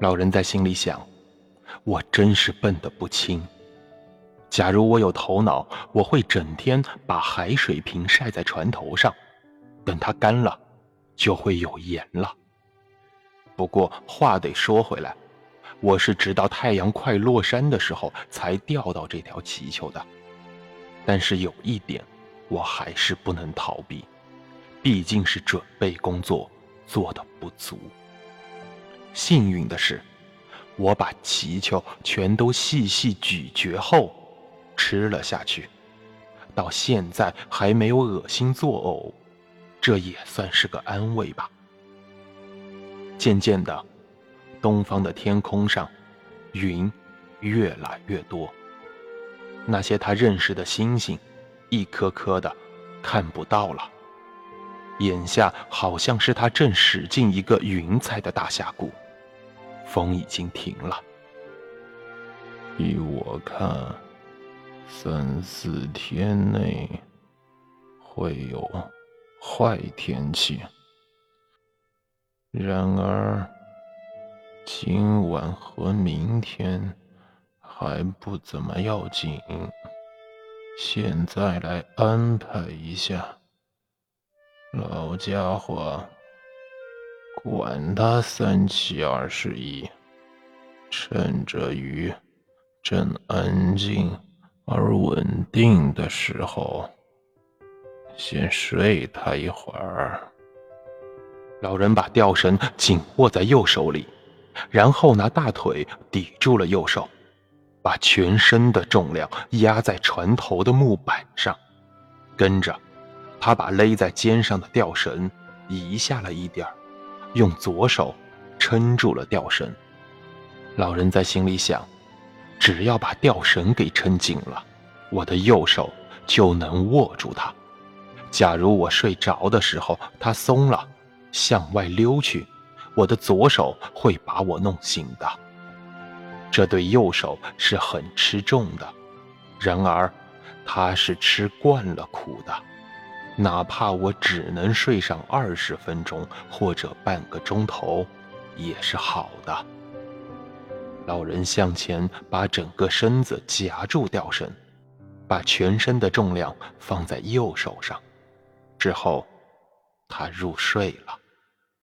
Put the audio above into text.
老人在心里想：“我真是笨得不轻。假如我有头脑，我会整天把海水瓶晒在船头上，等它干了，就会有盐了。不过话得说回来，我是直到太阳快落山的时候才钓到这条气球的。但是有一点，我还是不能逃避，毕竟是准备工作做的不足。”幸运的是，我把祈求全都细细咀嚼后吃了下去，到现在还没有恶心作呕，这也算是个安慰吧。渐渐的，东方的天空上云越来越多，那些他认识的星星，一颗颗的看不到了。眼下好像是他正驶进一个云彩的大峡谷。风已经停了。依我看，三四天内会有坏天气。然而，今晚和明天还不怎么要紧。现在来安排一下，老家伙。管他三七二十一，趁着鱼正安静而稳定的时候，先睡他一会儿。老人把吊绳紧握在右手里，然后拿大腿抵住了右手，把全身的重量压在船头的木板上，跟着，他把勒在肩上的吊绳移下了一点儿。用左手撑住了吊绳，老人在心里想：只要把吊绳给撑紧了，我的右手就能握住它。假如我睡着的时候它松了，向外溜去，我的左手会把我弄醒的。这对右手是很吃重的，然而他是吃惯了苦的。哪怕我只能睡上二十分钟或者半个钟头，也是好的。老人向前，把整个身子夹住吊绳，把全身的重量放在右手上，之后，他入睡了。